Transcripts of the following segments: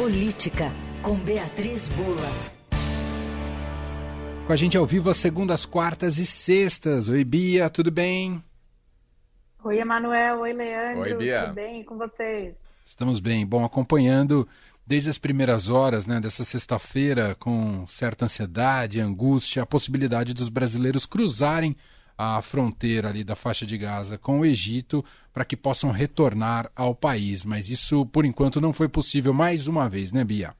Política, com Beatriz Bula. Com a gente ao vivo às segundas, quartas e sextas. Oi, Bia, tudo bem? Oi, Emanuel. Oi, Leandro. Oi, Bia. Tudo bem com vocês? Estamos bem. Bom, acompanhando desde as primeiras horas né, dessa sexta-feira, com certa ansiedade, angústia, a possibilidade dos brasileiros cruzarem a fronteira ali da faixa de Gaza com o Egito para que possam retornar ao país. Mas isso, por enquanto, não foi possível mais uma vez, né, Bia?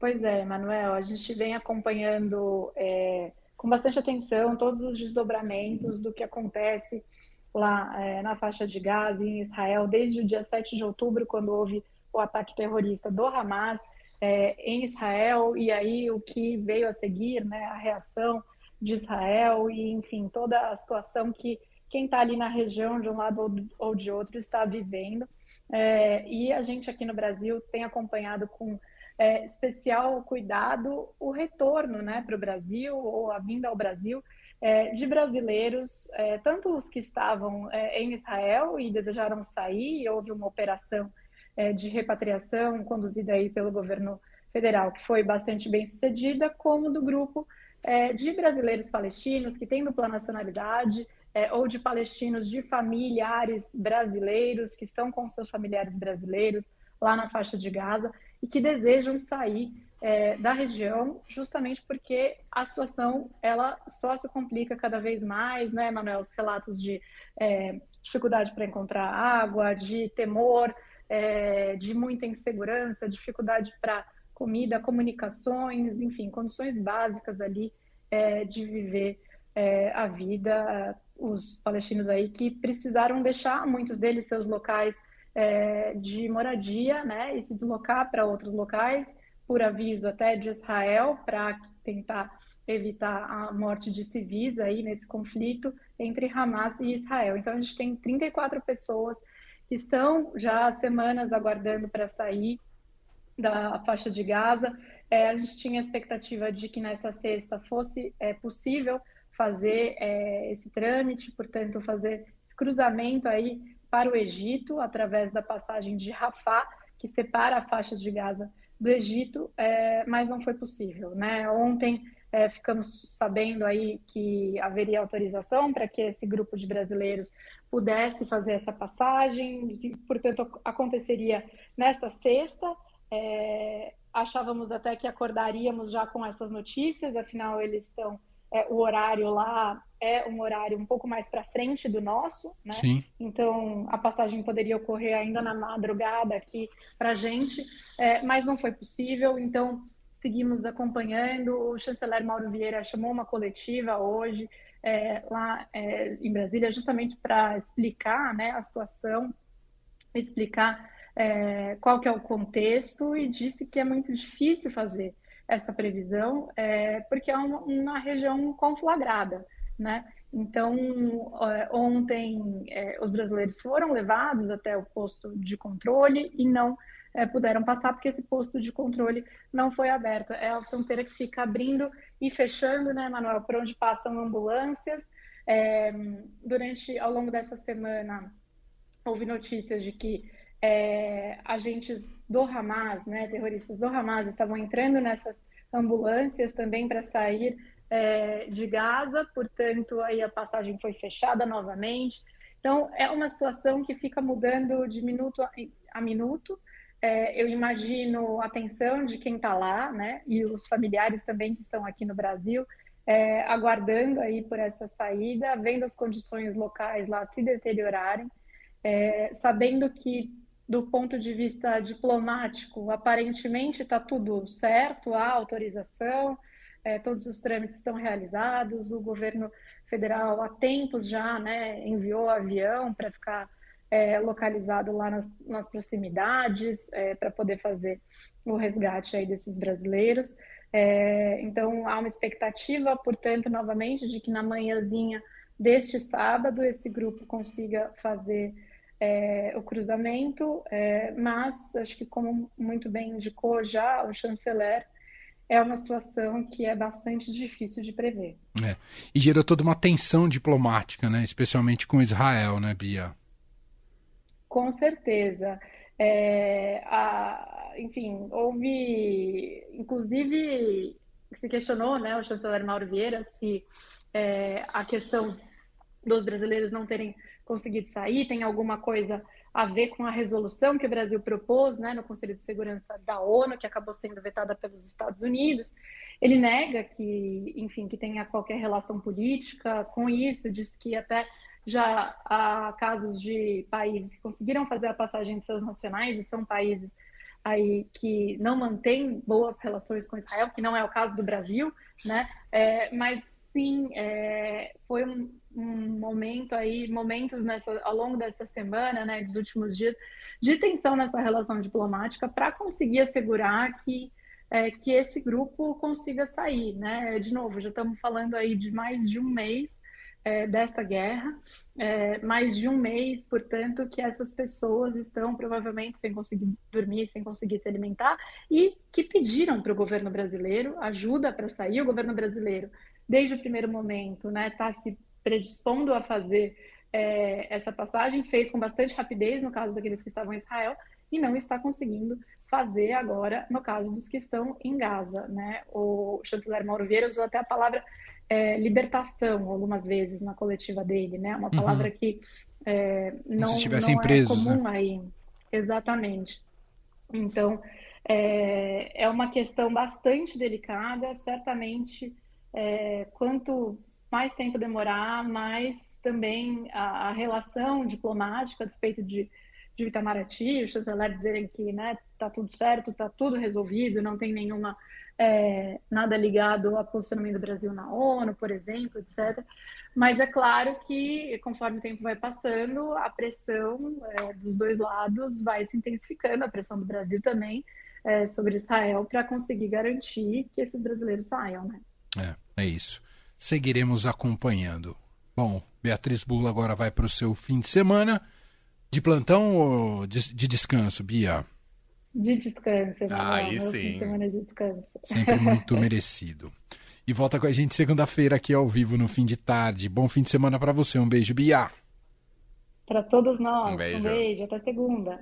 Pois é, Manuel, a gente vem acompanhando é, com bastante atenção todos os desdobramentos do que acontece lá é, na faixa de Gaza, em Israel, desde o dia 7 de outubro, quando houve o ataque terrorista do Hamas é, em Israel, e aí o que veio a seguir, né, a reação de Israel e, enfim, toda a situação que quem está ali na região, de um lado ou de outro, está vivendo. É, e a gente aqui no Brasil tem acompanhado com é, especial cuidado o retorno né, para o Brasil ou a vinda ao Brasil é, de brasileiros, é, tanto os que estavam é, em Israel e desejaram sair, e houve uma operação é, de repatriação conduzida aí pelo governo federal, que foi bastante bem sucedida, como do grupo é, de brasileiros palestinos que têm dupla nacionalidade é, ou de palestinos de familiares brasileiros que estão com seus familiares brasileiros lá na faixa de Gaza e que desejam sair é, da região justamente porque a situação ela só se complica cada vez mais, né, Manuel? Os relatos de é, dificuldade para encontrar água, de temor, é, de muita insegurança, dificuldade para comida, comunicações, enfim, condições básicas ali é, de viver é, a vida. Os palestinos aí que precisaram deixar, muitos deles, seus locais é, de moradia, né, e se deslocar para outros locais, por aviso até de Israel, para tentar evitar a morte de civis aí nesse conflito entre Hamas e Israel. Então a gente tem 34 pessoas que estão já há semanas aguardando para sair da faixa de Gaza. É, a gente tinha a expectativa de que nesta sexta fosse é, possível fazer é, esse trâmite, portanto, fazer esse cruzamento aí para o Egito, através da passagem de Rafah, que separa a faixa de Gaza do Egito, é, mas não foi possível. Né? Ontem é, ficamos sabendo aí que haveria autorização para que esse grupo de brasileiros pudesse fazer essa passagem, que, portanto, aconteceria nesta sexta. É, achávamos até que acordaríamos já com essas notícias, afinal eles estão é, o horário lá é um horário um pouco mais para frente do nosso, né? Sim. Então a passagem poderia ocorrer ainda na madrugada aqui para gente, é, mas não foi possível. Então seguimos acompanhando. O chanceler Mauro Vieira chamou uma coletiva hoje é, lá é, em Brasília justamente para explicar, né, a situação, explicar é, qual que é o contexto e disse que é muito difícil fazer essa previsão, é, porque é uma, uma, região conflagrada, né? Então, ontem é, os brasileiros foram levados até o posto de controle e não é, puderam passar porque esse posto de controle não foi aberto. É a fronteira que fica abrindo e fechando, né, Manuel, por onde passam ambulâncias. É, durante, ao longo dessa semana, houve notícias de que é, agentes do Hamas, né, terroristas do Hamas, estavam entrando nessas ambulâncias também para sair é, de Gaza, portanto, aí a passagem foi fechada novamente. Então, é uma situação que fica mudando de minuto a, minuto. É, eu imagino a tensão de quem está lá, né, e os familiares também que estão aqui no Brasil, é, aguardando aí por essa saída, vendo as condições locais lá se deteriorarem, é, sabendo que do ponto de vista diplomático, aparentemente está tudo certo, há autorização, é, todos os trâmites estão realizados, o governo federal há tempos já né, enviou avião para ficar é, localizado lá nas, nas proximidades, é, para poder fazer o resgate aí desses brasileiros. É, então, há uma expectativa, portanto, novamente, de que na manhãzinha deste sábado esse grupo consiga fazer é, o cruzamento, é, mas acho que, como muito bem indicou já o chanceler, é uma situação que é bastante difícil de prever. É. E gera toda uma tensão diplomática, né? especialmente com Israel, né, Bia? Com certeza. É, a, enfim, houve, inclusive, se questionou, né, o chanceler Mauro Vieira, se é, a questão dos brasileiros não terem conseguido sair tem alguma coisa a ver com a resolução que o Brasil propôs né, no Conselho de Segurança da ONU, que acabou sendo vetada pelos Estados Unidos. Ele nega que, enfim, que tenha qualquer relação política com isso, diz que até já há casos de países que conseguiram fazer a passagem de seus nacionais e são países aí que não mantêm boas relações com Israel, que não é o caso do Brasil, né? É, mas sim, é, foi um, um, momento aí, momentos nessa, ao longo dessa semana, né, dos últimos dias, de tensão nessa relação diplomática para conseguir assegurar que é, que esse grupo consiga sair, né? De novo, já estamos falando aí de mais de um mês é, dessa guerra, é, mais de um mês, portanto, que essas pessoas estão provavelmente sem conseguir dormir, sem conseguir se alimentar e que pediram para o governo brasileiro ajuda para sair. O governo brasileiro, desde o primeiro momento, está né, tá se predispondo a fazer é, essa passagem, fez com bastante rapidez no caso daqueles que estavam em Israel e não está conseguindo fazer agora no caso dos que estão em Gaza. Né? O chanceler Mauro Vieira usou até a palavra é, libertação algumas vezes na coletiva dele, né? Uma palavra uhum. que é, não, não é comum né? aí. Exatamente. Então, é, é uma questão bastante delicada, certamente é, quanto mais tempo demorar, mais também a, a relação diplomática, a despeito de, de Itamaraty, os chanceler dizerem que né, tá tudo certo, tá tudo resolvido, não tem nenhuma é, nada ligado ao posicionamento do Brasil na ONU, por exemplo, etc. Mas é claro que, conforme o tempo vai passando, a pressão é, dos dois lados vai se intensificando, a pressão do Brasil também é, sobre Israel, para conseguir garantir que esses brasileiros saiam. Né? É, é isso. Seguiremos acompanhando. Bom, Beatriz Bula agora vai para o seu fim de semana. De plantão ou de, de descanso, Bia? de descanso. Né? Aí sim. Semana de descanso. Sempre muito merecido. E volta com a gente segunda-feira aqui ao vivo no fim de tarde. Bom fim de semana para você. Um beijo, Bia. Para todos nós. Um beijo. um beijo. Até segunda.